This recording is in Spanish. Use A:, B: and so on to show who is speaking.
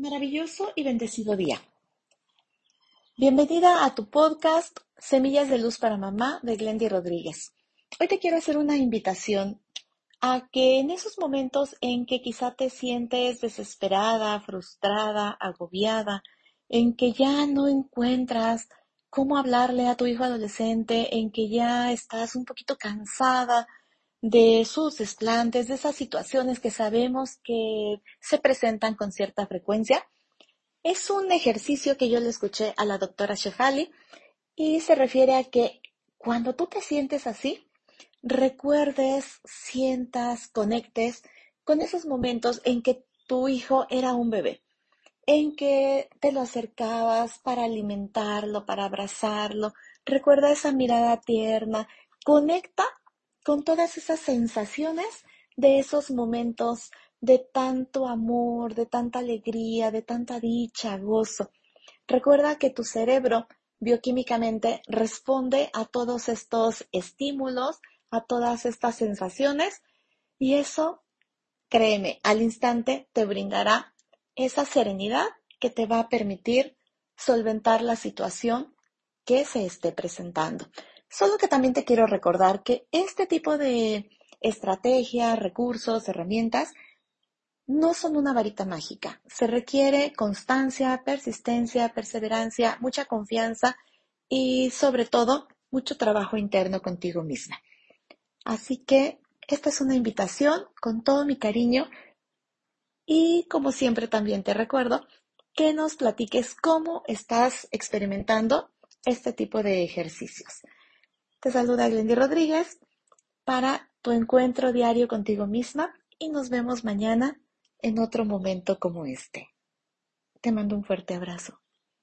A: Maravilloso y bendecido día. Bienvenida a tu podcast Semillas de Luz para Mamá de Glendy Rodríguez. Hoy te quiero hacer una invitación a que en esos momentos en que quizá te sientes desesperada, frustrada, agobiada, en que ya no encuentras cómo hablarle a tu hijo adolescente, en que ya estás un poquito cansada de sus desplantes, de esas situaciones que sabemos que se presentan con cierta frecuencia. Es un ejercicio que yo le escuché a la doctora Shefali y se refiere a que cuando tú te sientes así, recuerdes, sientas, conectes con esos momentos en que tu hijo era un bebé, en que te lo acercabas para alimentarlo, para abrazarlo. Recuerda esa mirada tierna. Conecta con todas esas sensaciones de esos momentos de tanto amor, de tanta alegría, de tanta dicha, gozo. Recuerda que tu cerebro bioquímicamente responde a todos estos estímulos, a todas estas sensaciones y eso, créeme, al instante te brindará esa serenidad que te va a permitir solventar la situación que se esté presentando. Solo que también te quiero recordar que este tipo de estrategias, recursos, herramientas, no son una varita mágica. Se requiere constancia, persistencia, perseverancia, mucha confianza y sobre todo mucho trabajo interno contigo misma. Así que esta es una invitación con todo mi cariño y como siempre también te recuerdo que nos platiques cómo estás experimentando este tipo de ejercicios. Te saluda Glendy Rodríguez para tu encuentro diario contigo misma y nos vemos mañana en otro momento como este. Te mando un fuerte abrazo.